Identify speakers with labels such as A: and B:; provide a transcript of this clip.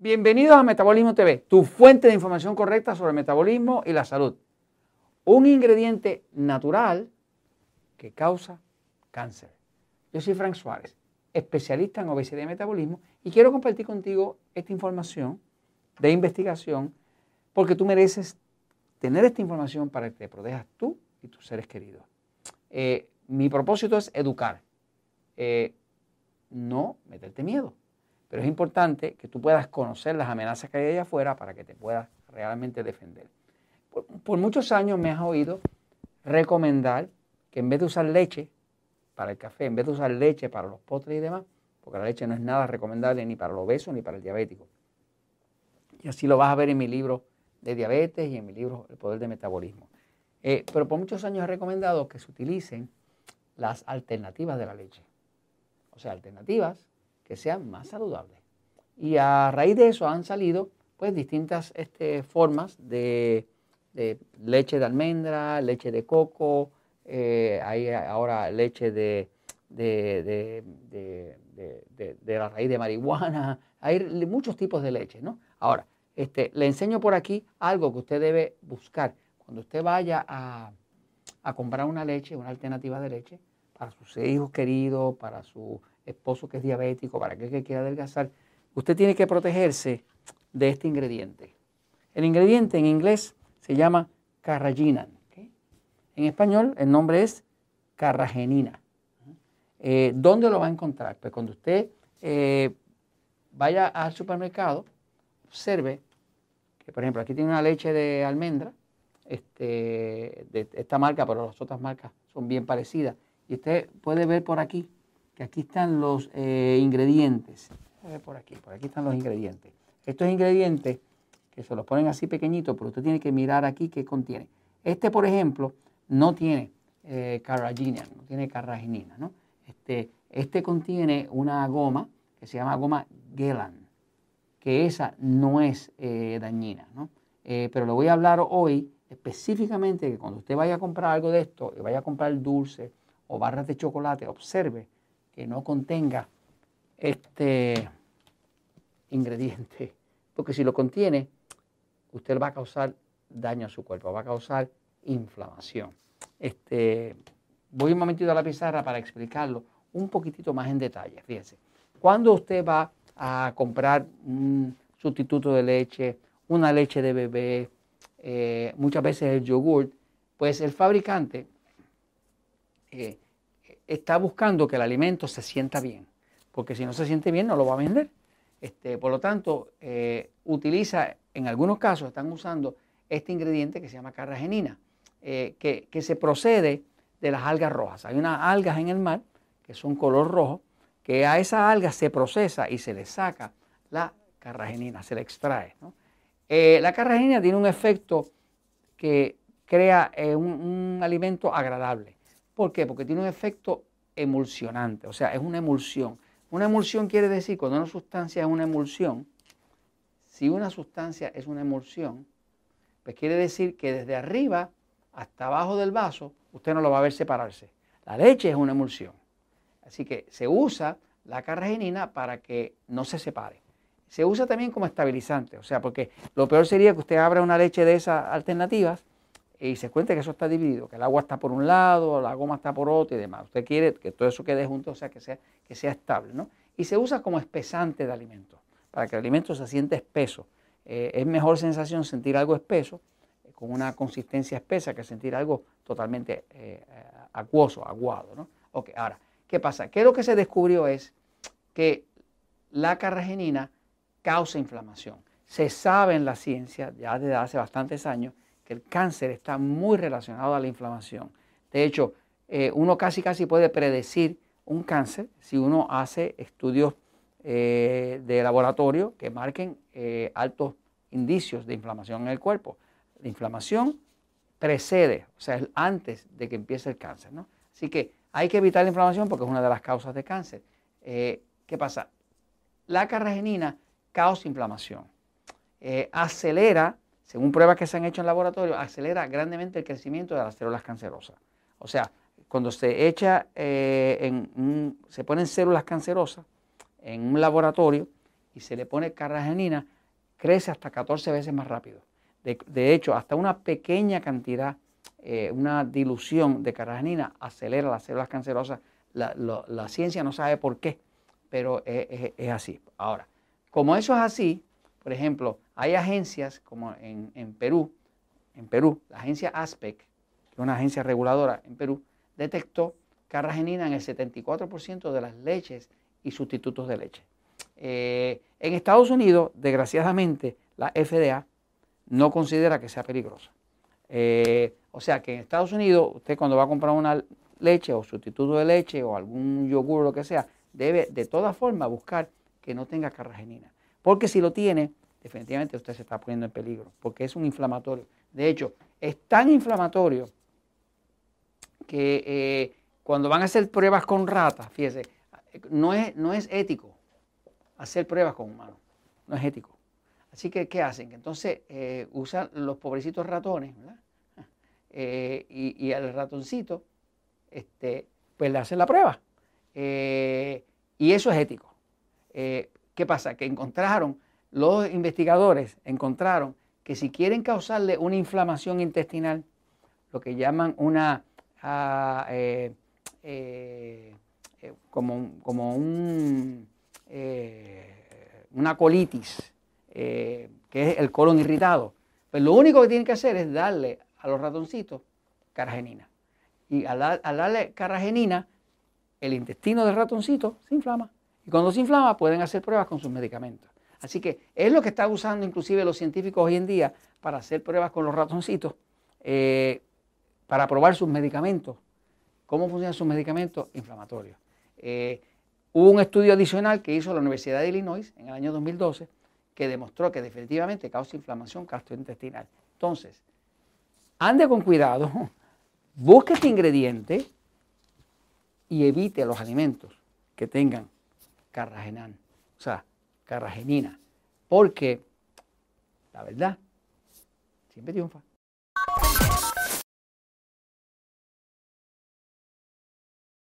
A: Bienvenidos a Metabolismo TV, tu fuente de información correcta sobre el metabolismo y la salud. Un ingrediente natural que causa cáncer. Yo soy Frank Suárez, especialista en obesidad y metabolismo, y quiero compartir contigo esta información de investigación porque tú mereces tener esta información para que te protejas tú y tus seres queridos. Eh, mi propósito es educar, eh, no meterte miedo. Pero es importante que tú puedas conocer las amenazas que hay allá afuera para que te puedas realmente defender. Por, muchos años me has oído recomendar que en vez de usar leche para el café, en vez de usar leche para los postres y demás, porque la leche no es nada recomendable ni para el obeso ni para el diabético. Y así lo vas a ver en mi libro de diabetes y en mi libro El Poder del Metabolismo. Eh, pero por muchos años he recomendado que se utilicen las alternativas de la leche. O sea, alternativas que sean más saludables. Y a raíz de eso han salido pues distintas este, formas de, leche de almendra, leche de coco, eh, hay ahora leche de, de, la raíz de marihuana, hay muchos tipos de leche, ¿no? Ahora, este, le enseño por aquí algo que usted debe buscar. Cuando usted vaya a, a comprar una leche, una alternativa de leche, para sus hijos queridos, para su esposo que es diabético, para aquel que quiera adelgazar, usted tiene que protegerse de este ingrediente. El ingrediente en inglés se llama carrageenan. En español el nombre es carragenina. Eh, ¿Dónde lo va a encontrar? Pues cuando usted eh, vaya al supermercado, observe que, por ejemplo, aquí tiene una leche de almendra, este, de esta marca, pero las otras marcas son bien parecidas. Y usted puede ver por aquí que aquí están los eh, ingredientes. Por aquí, por aquí están los ingredientes. Estos ingredientes que se los ponen así pequeñitos, pero usted tiene que mirar aquí qué contiene. Este, por ejemplo, no tiene eh, no tiene carragenina, ¿no? Este, este contiene una goma que se llama goma Gelan, que esa no es eh, dañina, ¿no? Eh, pero le voy a hablar hoy específicamente que cuando usted vaya a comprar algo de esto, y vaya a comprar dulce o barras de chocolate, observe que no contenga este ingrediente, porque si lo contiene, usted va a causar daño a su cuerpo, va a causar inflamación. Este, voy un momentito a la pizarra para explicarlo un poquitito más en detalle. Fíjense, cuando usted va a comprar un sustituto de leche, una leche de bebé, eh, muchas veces el yogur, pues el fabricante eh, está buscando que el alimento se sienta bien, porque si no se siente bien no lo va a vender. Este, por lo tanto, eh, utiliza, en algunos casos están usando este ingrediente que se llama carragenina, eh, que, se procede de las algas rojas. Hay unas algas en el mar que son color rojo, que a esa alga se procesa y se le saca la carragenina, se le extrae. Eh, la carragenina tiene un efecto que crea un alimento agradable. ¿Por qué? Porque tiene un efecto emulsionante, o sea, es una emulsión. Una emulsión quiere decir, cuando una sustancia es una emulsión, si una sustancia es una emulsión, pues quiere decir que desde arriba hasta abajo del vaso usted no lo va a ver separarse. La leche es una emulsión. Así que se usa la carragenina para que no se separe. Se usa también como estabilizante, o sea, porque lo peor sería que usted abra una leche de esas alternativas y se cuenta que eso está dividido, que el agua está por un lado, la goma está por otro y demás. Usted quiere que todo eso quede junto, o sea, que sea, que sea estable, ¿no? Y se usa como espesante de alimento, para que el alimento se siente espeso. Eh, es mejor sensación sentir algo espeso, eh, con una consistencia espesa, que sentir algo totalmente eh, acuoso, aguado, ¿no? Ok, ahora, ¿qué pasa? ¿Qué es lo que se descubrió? Es que la carragenina causa inflamación. Se sabe en la ciencia, ya desde hace bastantes años, que el cáncer está muy relacionado a la inflamación. De hecho, eh, uno casi casi puede predecir un cáncer si uno hace estudios eh, de laboratorio que marquen eh, altos indicios de inflamación en el cuerpo. La inflamación precede, o sea, es antes de que empiece el cáncer. ¿no? Así que hay que evitar la inflamación porque es una de las causas de cáncer. ¿Qué pasa? La carragenina causa inflamación, acelera según pruebas que se han hecho en laboratorio, acelera grandemente el crecimiento de las células cancerosas. O sea, cuando se echa eh, se ponen células cancerosas en un laboratorio y se le pone carragenina, crece hasta 14 veces más rápido. De, hecho, hasta una pequeña cantidad, eh, una dilución de carragenina acelera las células cancerosas. La, ciencia no sabe por qué, pero es, así. Ahora, como eso es así, por ejemplo, hay agencias como en, Perú, en Perú, la agencia ASPEC, que es una agencia reguladora en Perú, detectó carragenina en el 74% de las leches y sustitutos de leche. Eh, en Estados Unidos, desgraciadamente, la FDA no considera que sea peligrosa. Eh, o sea que en Estados Unidos, usted cuando va a comprar una leche o sustituto de leche o algún yogur o lo que sea, debe de todas formas buscar que no tenga carragenina. Porque si lo tiene, definitivamente usted se está poniendo en peligro, porque es un inflamatorio. De hecho, es tan inflamatorio que eh, cuando van a hacer pruebas con ratas, fíjese, no es, no es ético hacer pruebas con humanos, no es ético. Así que, ¿qué hacen? Entonces eh, usan los pobrecitos ratones. Eh, y, al ratoncito, este, pues le hacen la prueba. y eso es ético. ¿Qué pasa? Que encontraron, los investigadores encontraron que si quieren causarle una inflamación intestinal, lo que llaman una, ah, eh, eh, eh, como, como un, una colitis, que es el colon irritado, pues lo único que tienen que hacer es darle a los ratoncitos carragenina. Y al, al darle carragenina, el intestino del ratoncito se inflama. Y cuando se inflama pueden hacer pruebas con sus medicamentos. Así que es lo que están usando inclusive los científicos hoy en día para hacer pruebas con los ratoncitos, eh, para probar sus medicamentos. ¿Cómo funcionan sus medicamentos? Inflamatorios. Eh, hubo un estudio adicional que hizo la Universidad de Illinois en el año 2012 que demostró que definitivamente causa inflamación gastrointestinal. Entonces, ande con cuidado, busque este ingrediente y evite los alimentos que tengan carragenán. O sea, carragenina, porque la verdad siempre triunfa.